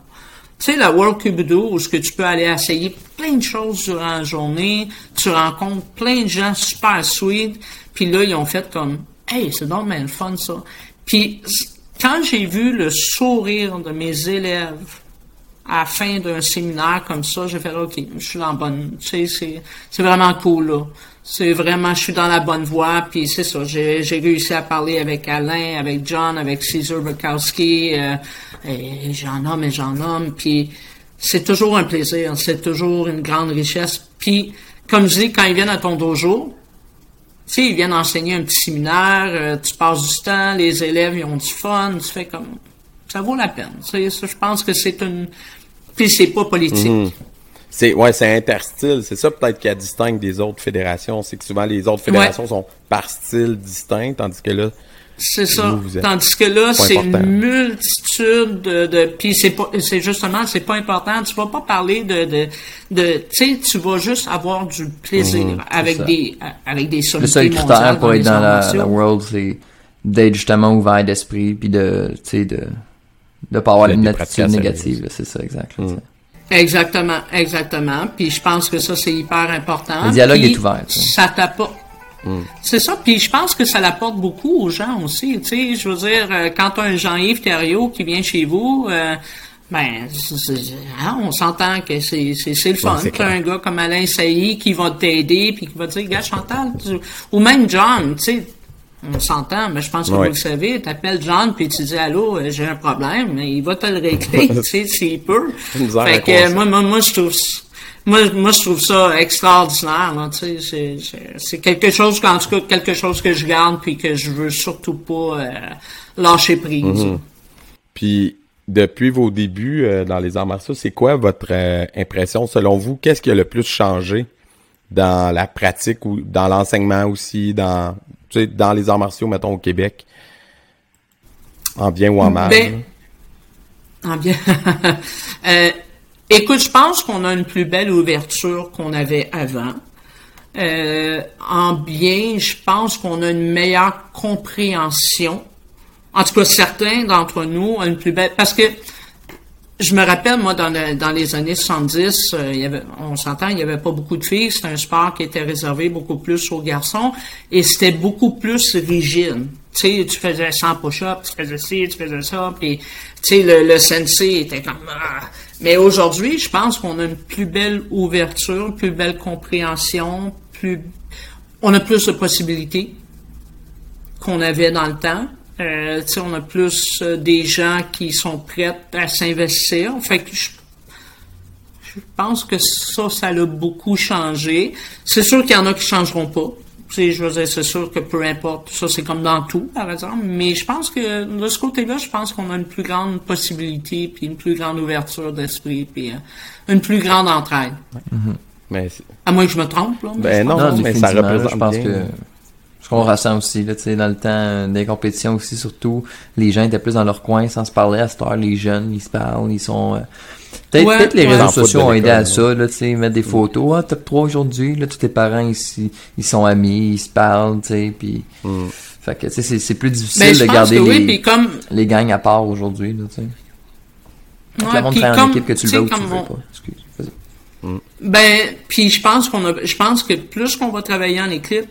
Tu sais, la World Cubido, où ce que tu peux aller essayer plein de choses durant la journée, tu rencontres plein de gens super sweet, puis là, ils ont fait comme, hey, c'est donc le fun, ça. Puis, quand j'ai vu le sourire de mes élèves à la fin d'un séminaire comme ça, j'ai fait, OK, je suis dans bonne, tu sais, c'est vraiment cool, là. C'est vraiment, je suis dans la bonne voie, puis c'est ça, j'ai réussi à parler avec Alain, avec John, avec Caesar Bukowski, euh, et j'en nomme et j'en nomme, puis c'est toujours un plaisir, c'est toujours une grande richesse. Puis, comme je dis, quand ils viennent à ton dojo, tu sais, ils viennent enseigner un petit séminaire, euh, tu passes du temps, les élèves, ils ont du fun, tu fais comme... Ça vaut la peine. Je pense que c'est une... Puis c'est pas politique. Mhm. C'est ouais, c'est interstyle. C'est ça peut-être qui a distingue des autres fédérations. C'est que souvent les autres fédérations sont par style distinct, tandis que là, c'est ça. Tandis que là, c'est une multitude de, de puis c'est pas, c'est justement, c'est pas important. Tu vas pas parler de, de, de tu sais, tu vas juste avoir du plaisir mhm, avec des, avec des Le seul critère pour être dans la, la, world, c'est d'être justement ouvert d'esprit puis de, tu sais, de, de pas avoir une attitude négative. C'est ça, exactement. Mhm. Exactement, exactement. Puis je pense que ça, c'est hyper important. Le dialogue est ouvert. Ça t'apporte c'est ça, puis je pense que ça l'apporte beaucoup aux gens aussi. Tu sais, je veux dire, euh, quand un Jean-Yves Thériault qui vient chez vous, euh, ben, hein, on s'entend que c'est le fun. Ouais, un gars comme Alain Sailly qui va t'aider puis qui va te dire, gars Chantal, ou même John, tu sais, on s'entend, mais je pense que vous le savez, t'appelles John puis tu dis allô, euh, j'ai un problème, mais il va te le régler, tu sais, s'il peut. Fait que moi, moi, moi, je trouve moi, moi, je trouve ça extraordinaire. Là, c'est quelque chose, en tout cas, quelque chose que je garde puis que je veux surtout pas euh, lâcher prise. Mhm. Puis, depuis vos débuts euh, dans les arts martiaux, c'est quoi votre euh, impression selon vous? Qu'est-ce qui a le plus changé dans la pratique ou dans l'enseignement aussi, dans dans les arts martiaux, mettons au Québec, en bien ou en mal ben, En bien. Écoute, je pense qu'on a une plus belle ouverture qu'on avait avant. Euh, en bien, je pense qu'on a une meilleure compréhension. En tout cas, certains d'entre nous ont une plus belle... Parce que je me rappelle, moi, dans, les années 70, euh, il y avait, on s'entend, il n'y avait pas beaucoup de filles. C'était un sport qui était réservé beaucoup plus aux garçons et c'était beaucoup plus rigide. Tu sais, tu faisais 100 push-ups, tu faisais ci, tu faisais ça, puis tu sais, le, le sensei était comme... Ah, mais aujourd'hui, je pense qu'on a une plus belle ouverture, plus belle compréhension, plus, on a plus de possibilités qu'on avait dans le temps. Euh, on a plus euh, des gens qui sont prêts à s'investir. Fait que je, je, pense que ça, ça a beaucoup changé. C'est sûr qu'il y en a qui changeront pas je veux dire, c'est sûr que peu importe, ça c'est comme dans tout, par exemple, mais je pense que de ce côté-là, je pense qu'on a une plus grande possibilité, puis une plus grande ouverture d'esprit, puis euh, une plus grande entraide. Mm-hmm. mais à moins que je me trompe, là. Ben non, mais ça représente je pense que qu'on ressent aussi, là, tu sais, dans le temps euh, des compétitions aussi, surtout, les gens étaient plus dans leur coin sans se parler à cette heure, les jeunes, ils se parlent, ils sont... euh, Peut-être Ouais, peut-être les ouais. réseaux sociaux ont aidé à ça, là, tu sais, mettre des photos, ah, top 3 aujourd'hui, là, tous tes parents, ils, ils sont amis, ils se parlent, tu sais, puis... Mm. Fait que, tu sais, c'est- c'est plus difficile de garder oui, les, comme, les gangs à part aujourd'hui, là, tu sais. Que Ouais, puis comme, équipe que tu le veux ou tu le veux on- pas. Excuse, vas-y. Ben, puis je pense qu'on a, je pense que plus qu'on va travailler en équipe,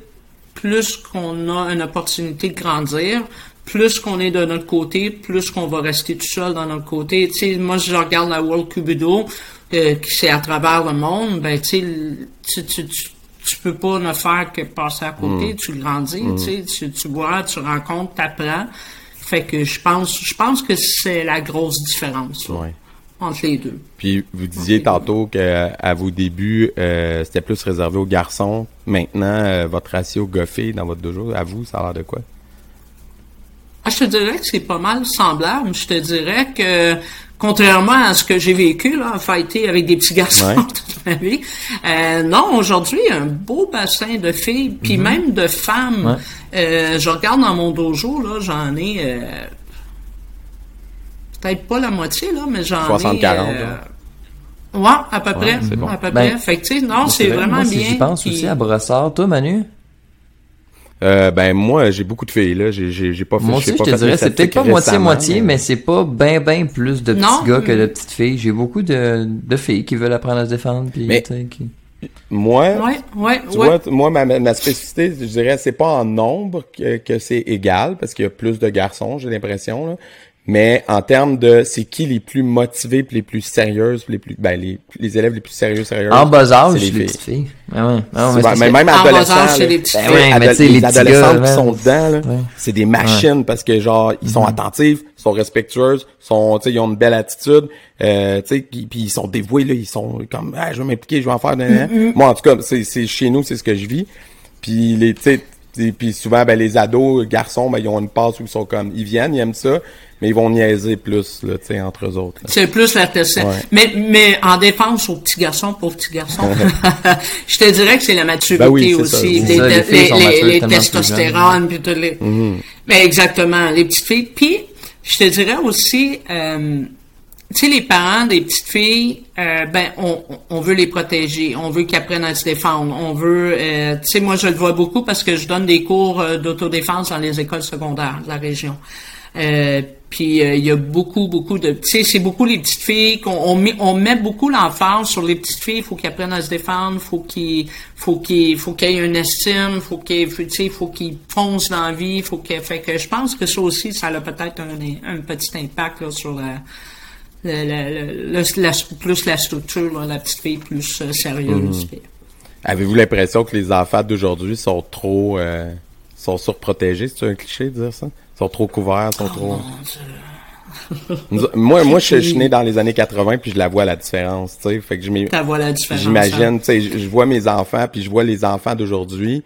plus qu'on a une opportunité de grandir, plus qu'on est de notre côté, plus qu'on va rester tout seul dans notre côté. Tu sais, moi, je regarde la World Cubido, euh, qui c'est à travers le monde, ben, tu sais, tu, tu, tu, peux pas ne faire que passer à côté, tu grandis, tu sais, tu, tu vois, tu rencontres, t'apprends. Fait que je pense, je pense que c'est la grosse différence, Ouais. Entre les deux. Puis vous disiez tantôt que à vos débuts, euh, c'était plus réservé aux garçons. Maintenant, euh, votre ratio gars-filles dans votre dojo, à vous, ça a l'air de quoi? Ah, je te dirais que c'est pas mal semblable. Je te dirais que, contrairement à ce que j'ai vécu, là, à fighter avec des petits garçons Ouais. toute ma vie, euh, non, aujourd'hui, il y a un beau bassin de filles, puis Mhm. même de femmes. Je regarde dans mon dojo, là, j'en ai, peut-être pas la moitié, là, mais j'en ai... 60-40, euh. Ouais, à peu près. c'est bon. À peu Ben, près. Fait que, tu sais, non, c'est vrai, vraiment moi, si bien. j'y pense puis- aussi à Brossard. Toi, Manu? Euh, ben moi, j'ai beaucoup de filles là. J'ai j'ai j'ai pas fait. Moi aussi, je pas te dirais, c'est peut-être pas récemment, moitié-moitié, mais c'est pas ben ben plus de petits Non, gars que de petites filles. J'ai beaucoup de, de filles qui veulent apprendre à se défendre, puis Mais- tu sais, qui... moi, Ouais, ouais, tu ouais. vois, moi ma, ma- ma spécificité, je dirais, c'est pas en nombre que, que c'est égal parce qu'il y a plus de garçons, j'ai l'impression là. Mais en termes de c'est qui les plus motivés, puis les plus sérieuses, puis les plus ben les, les élèves les plus sérieux sérieuses. En bas âge, c'est les, les filles. petites filles. Ah ouais. Ah ouais, Souvent, mais même En bas adolescents, âge, c'est là, les petites Ben filles. ouais, mais tu sais, les, les gars, qui sont dedans, là, ouais. c'est des machines parce que genre ils sont attentifs, sont respectueuses, sont, tu sais, ils ont une belle attitude, euh, tu sais, puis ils sont dévoués là, ils sont comme, ah, je vais m'impliquer, je vais en faire. nan. Moi en tout cas, c'est c'est chez nous, c'est ce que je vis. Puis les, tu sais, puis souvent ben les ados garçons ben ils ont une passe où ils sont comme ils viennent ils aiment ça mais ils vont niaiser plus là tu sais entre eux autres. C'est plus la test. Ouais. Mais, mais en défense aux petits garçons, pauvres petits garçons, je te dirais que c'est la maturité Ben oui, c'est ça. aussi. Les, ça, les testostérones, puis toutes les... Mais exactement, les petites filles. Puis, je te dirais aussi, euh, tu sais, les parents des petites filles, euh, ben, on, on veut les protéger, on veut qu'ils apprennent à se défendre, on veut, euh, tu sais, moi je le vois beaucoup parce que je donne des cours euh, d'autodéfense dans les écoles secondaires de la région. Euh, puis euh, il y a beaucoup, beaucoup de, tu sais, c'est beaucoup les petites filles qu'on on met, on met beaucoup l'emphase sur les petites filles. Il faut qu'elles apprennent à se défendre, faut qu'ils, faut qu'ils, faut qu'il y ait une estime, faut qu'ils, faut, tu sais, faut qu'ils foncent dans la vie, faut que, fait que je pense que ça aussi, ça a peut-être un, un petit impact là, sur la, la, la, la- la- plus la structure, là, la petite fille plus euh, sérieuse. puis- avez-vous l'impression que les enfants d'aujourd'hui sont trop euh, sont surprotégés? C'est un cliché de dire ça? Sont trop couverts sont trop Nous- moi moi je suis- je suis né dans les années 80 puis je la vois la différence tu sais fait que je différence. hein. J'imagine, tu sais, je je vois mes enfants, puis je vois les enfants d'aujourd'hui,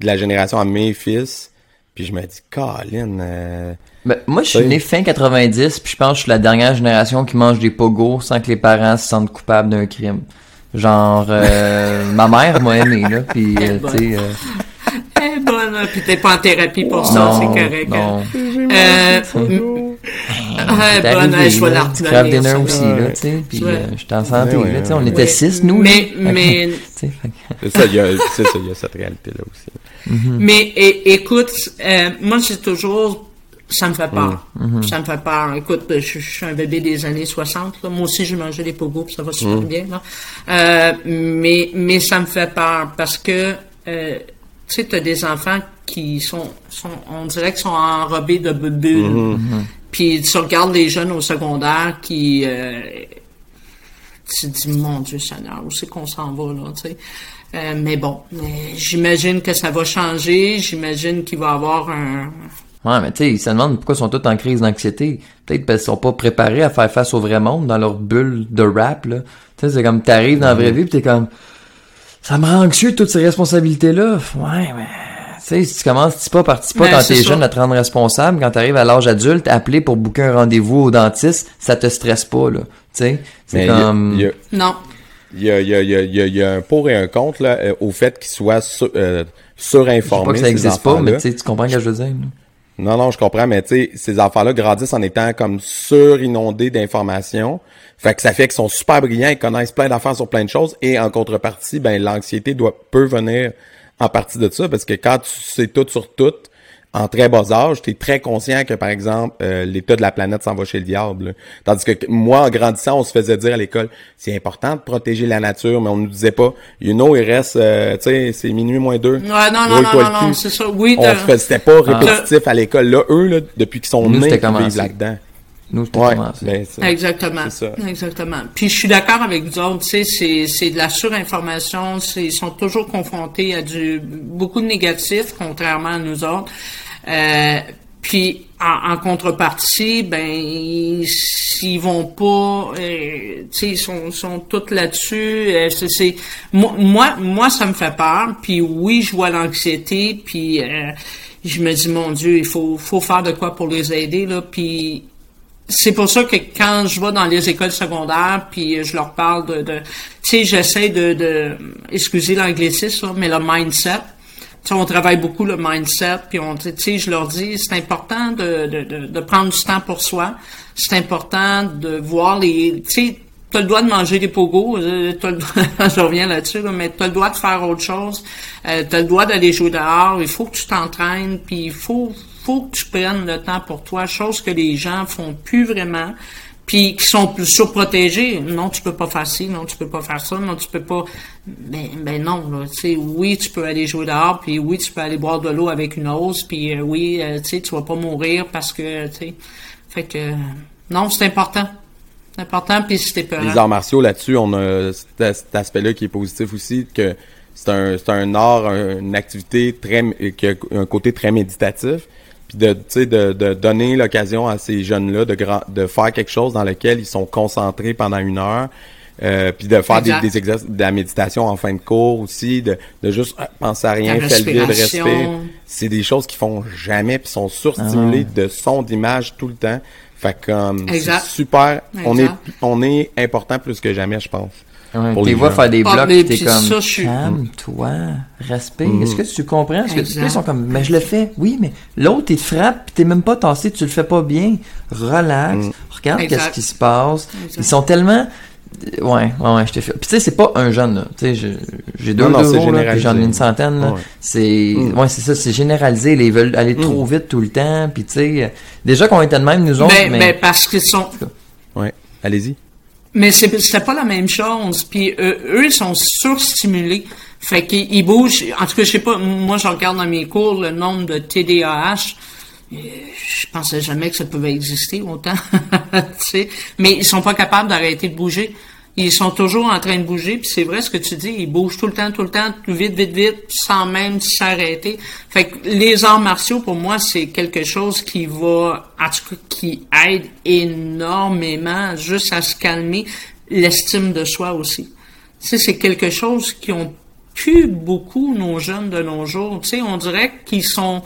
de la génération à mes fils, puis je me dis, Colin, euh, Ben, moi, je suis né fin 90, puis je pense que je suis la dernière génération qui mange des pogos sans que les parents se sentent coupables d'un crime. Genre, euh, ma mère m'a aimé, là, puis, euh, tu sais... euh, puis t'es pas en thérapie pour ça, c'est correct. non. Euh, m- ah, bonne, arrivé, je vais la dinner aussi, là, tu sais, puis Ouais. euh, j'étais en santé, ouais, là, tu sais, on était six, nous. Mais, mais, c'est ça, il y a, c'est ça, il y a cette réalité-là aussi. mais écoute, euh, moi c'est toujours, ça me fait peur. Ça me fait peur. Écoute, je, je suis un bébé des années 60. Là. Moi aussi, j'ai mangé des pogos, puis ça va super bien. Là. Euh, mais, mais ça me fait peur parce que, euh, tu sais, t'as des enfants qui sont, sont, on dirait qu'ils sont enrobés de bu- bulles. Puis tu regardes les jeunes au secondaire qui, euh, tu te dis, mon Dieu Seigneur, où c'est qu'on s'en va, là, tu sais? Euh, mais bon, mais j'imagine que ça va changer. J'imagine qu'il va y avoir un... Ouais, mais tu sais, ils se demandent pourquoi ils sont tous en crise d'anxiété. Peut-être parce qu'ils sont pas préparés à faire face au vrai monde dans leur bulle de rap, là. Tu sais, c'est comme t'arrives dans la vraie vie pis t'es comme, ça me rend anxieux toutes ces responsabilités-là. Ouais, mais, tu sais, si tu commences pas par petit pas Ben, quand t'es jeune à te rendre responsable, quand t'arrives à l'âge adulte, appeler pour booker un rendez-vous au dentiste, ça te stresse pas, là. Tu sais, c'est y a- y a, Non. il y a, il y a, il y a, il y a- il y a un pour et un contre là, euh, au fait qu'ils soient su- euh, surinformer. pas que ça ces existe pas, mais tu sais, tu comprends ce que je veux dire. là? Non, non, je comprends, mais tu sais, ces enfants-là grandissent en étant comme surinondés d'informations. Fait que ça fait qu'ils sont super brillants, ils connaissent plein d'affaires sur plein de choses, et en contrepartie, ben l'anxiété doit peut venir en partie de ça, parce que quand tu sais tout sur tout, en très bas âge, tu es très conscient que, par exemple, euh, l'état de la planète s'en va chez le diable. là. Tandis que moi, en grandissant, on se faisait dire à l'école, c'est important de protéger la nature, mais on nous disait pas, you know, il reste, euh, tu sais, c'est minuit moins deux. Ouais, non, non, non, non, non, c'est ça. Oui, On c'était pas répétitif à l'école. Là, eux, là, depuis qu'ils sont Nous, nés, c'était ils vivent là-dedans. Nous, Ouais, ben, c'est- Exactement. C'est ça. Exactement. Puis je suis d'accord avec vous autres, tu sais, c'est, c'est de la surinformation, ils sont toujours confrontés à du, beaucoup de négatifs, contrairement à nous autres. Euh, puis en, en contrepartie, ben ils- s'ils vont pas, euh, tu sais, ils sont, sont tous là-dessus. euh, c'est, moi, moi, moi, ça me fait peur. Puis oui, je vois l'anxiété. Puis euh, je me dis, mon Dieu, il faut, faut faire de quoi pour les aider là. Puis c'est pour ça que quand je vais dans les écoles secondaires, puis je leur parle de, de tu sais, j'essaie de, de, excusez l'anglicisme, là, mais le mindset. Tu on travaille beaucoup le mindset, puis on, tu sais, je leur dis, c'est important de, de, de, prendre du temps pour soi. C'est important de voir les, tu sais, t'as le droit de manger des pogos, euh, t'as le droit, je reviens là-dessus, là, mais t'as le droit de faire autre chose, euh, t'as le droit d'aller jouer dehors, il faut que tu t'entraînes, puis il faut, faut que tu prennes le temps pour toi, chose que les gens font plus vraiment, puis qui sont plus surprotégés. Non, tu peux pas faire ci, non, tu peux pas faire ça, non, tu peux pas. Ben, ben non, là, tu sais, oui, tu peux aller jouer dehors, puis oui, tu peux aller boire de l'eau avec une hausse, puis euh, oui, euh, tu sais, tu vas pas mourir parce que, tu sais, fait que, non, c'est important. C'est important, puis c'était peur. Les arts martiaux, là-dessus, on a cet, aspect-là qui est positif aussi, que c'est un, c'est un art, un- une activité très, qui a un côté très méditatif. Puis de, tu sais, de, de donner l'occasion à ces jeunes-là de, grand, de faire quelque chose dans lequel ils sont concentrés pendant une heure. Euh, puis de faire des, des exercices, de la méditation en fin de cours aussi, de, de juste ah, penser à rien, faire le vide, respiration. respire. C'est des choses qu'ils font jamais, puis sont surstimulés de sons, d'images tout le temps. Fait que comme c'est Exact. super, on est on est important plus que jamais, je pense. Ouais, Pour les gens. faire des Ah, blocs, mais pis t'es comme, suis- calme-toi, respire. Mm. Est-ce que tu comprends? Est-ce que tu ils sont comme, mais je le fais. Oui, mais l'autre, il te frappe, t'es même pas tassé, tu le fais pas bien. Relax, Mm. regarde qu'est-ce qui se passe. Exact. Ils sont tellement, ouais, ouais, ouais, je te fais. Puis tu sais, c'est pas un jeune, là. Tu sais, j'ai deux Non, non, là, puis généralisé. j'en ai une centaine, là. Ouais. C'est, Mm. ouais, c'est ça, c'est généralisé. Ils veulent aller trop vite tout le temps, puis tu sais, euh, déjà qu'on était de même, nous autres, Ben, mais... ben, parce qu'ils sont, Ouais. Allez-y. Mais c'est pas la même chose. Puis euh, eux, ils sont surstimulés. Fait qu'ils ils bougent. En tout cas, je sais pas. Moi, je regarde dans mes cours le nombre de TDAH. Je pensais jamais que ça pouvait exister autant. tu sais. Mais ils sont pas capables d'arrêter de bouger. Ils sont toujours en train de bouger, puis c'est vrai ce que tu dis, ils bougent tout le temps, tout le temps, vite, vite, vite, sans même s'arrêter. Fait que les arts martiaux, pour moi, c'est quelque chose qui va, en tout cas, qui aide énormément juste à se calmer l'estime de soi aussi. Tu sais, c'est quelque chose qui ont plus beaucoup nos jeunes de nos jours. Tu sais, on dirait qu'ils sont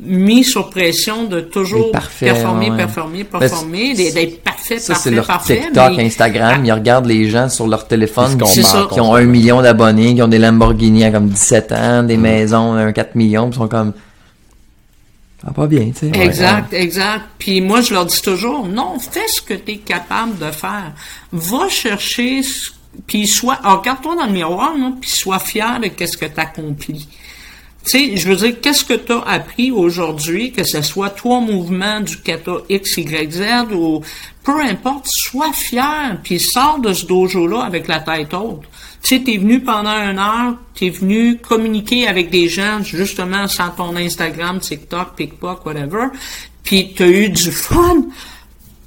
mis sur pression de toujours performer, ouais. performer, Ben, performer, d'être d'être parfait, Ça, parfait, c'est leur parfait. TikTok, mais- Instagram. Ils regardent les gens sur leur téléphone qui, ont un million d'abonnés, qui ont des Lamborghini à comme 17 ans, des maisons, un 4 millions, puis ils sont comme... Ah, pas bien, tu sais. Exact, exact. Puis moi, je leur dis toujours, non, fais ce que tu es capable de faire. Va chercher, ce- puis sois, regarde-toi dans le miroir, là, puis sois fier de qu'est-ce que tu accomplis. Tu sais, je veux dire, qu'est-ce que tu as appris aujourd'hui, que ce soit trois mouvements du kata X, Y, Z, ou peu importe, sois fier, puis sors de ce dojo-là avec la tête haute. Tu sais, t'es venu pendant une heure, t'es venu communiquer avec des gens, justement, sans ton Instagram, TikTok, PicPoc, whatever, puis t'as eu du fun.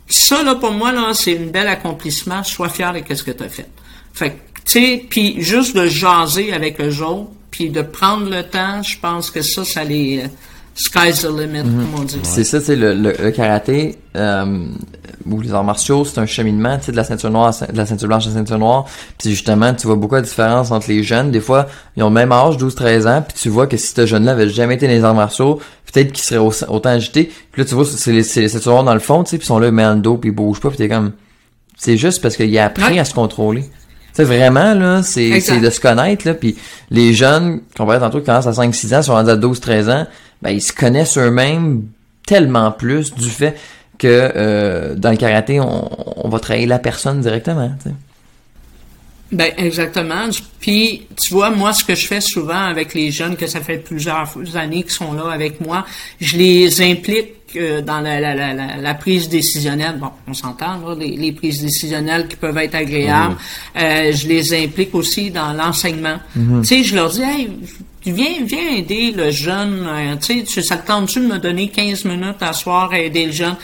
Ça, là, pour moi, là, c'est un bel accomplissement. Sois fier de ce que tu as fait. Fait tu sais, puis juste de jaser avec eux autres, puis de prendre le temps, je pense que ça, ça les... euh, sky's the limit, comme on dit. C'est ça, tu sais, le, le, le karaté, euh, ou les arts martiaux, c'est un cheminement, tu sais, de la ceinture noire, à- de la ceinture blanche à la ceinture noire. Puis justement, tu vois beaucoup de différence entre les jeunes. Des fois, ils ont le même âge, 12-13 ans, puis tu vois que si ce jeune-là avait jamais été dans les arts martiaux, peut-être qu'il serait au- autant agité. Puis là, tu vois, c'est les, c'est les ceintures noires dans le fond, tu sais, puis ils sont là, dans le dos, puis ils bougent pas, puis t'es comme... C'est juste parce qu'il a appris Ouais. à se contrôler. Sais, vraiment, là, c'est, c'est de se connaître, là, puis les jeunes, qu'on va tantôt, qui commencent à 5-6 ans, sont rendus à 12-13 ans, ben, ils se connaissent eux-mêmes tellement plus du fait que euh, dans le karaté, on, on va travailler la personne directement, tu sais. Ben exactement. Puis tu vois, moi, ce que je fais souvent avec les jeunes, que ça fait plusieurs années qu'ils sont là avec moi, je les implique dans la, la, la, la, prise décisionnelle. Bon, on s'entend, là, les, les, prises décisionnelles qui peuvent être agréables. Euh, je les implique aussi dans l'enseignement. Mhm. Tu sais, je leur dis, hey, viens, viens aider le jeune. Euh, tu sais, ça te tente-tu de me donner 15 minutes à soir à aider le jeune?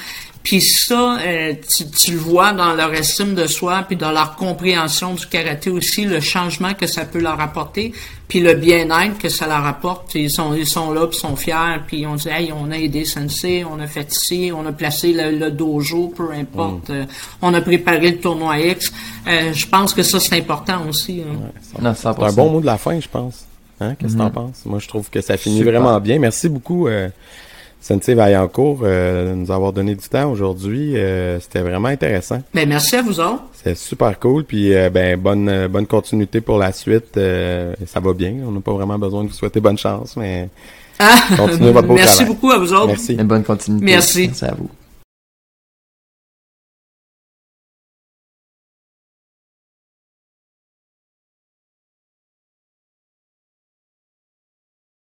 Puis ça, euh, tu, le vois dans leur estime de soi, puis dans leur compréhension du karaté aussi, le changement que ça peut leur apporter, puis le bien-être que ça leur apporte. Ils sont, ils sont là, puis sont fiers, puis on dit, hey, on a aidé Sensei, on a fait ici, on a placé le, dojo, peu importe, mm. euh, on a préparé le tournoi X. Euh, je pense que ça, c'est important aussi. Hein. c'est un bon mot de la fin, je pense. Hein? Qu'est-ce que tu en mm-hmm. penses? Moi, je trouve que ça finit vraiment bien. Merci beaucoup. Sensei Vaillancourt, euh, nous avoir donné du temps aujourd'hui. Euh, c'était vraiment intéressant. Ben, merci à vous autres. C'est super cool. Puis euh, ben bonne bonne continuité pour la suite. ça va bien. On n'a pas vraiment besoin de vous souhaiter bonne chance, mais ah, continuez votre beau Merci beaucoup à vous autres. Merci. Une bonne continuité. Merci. Merci à vous.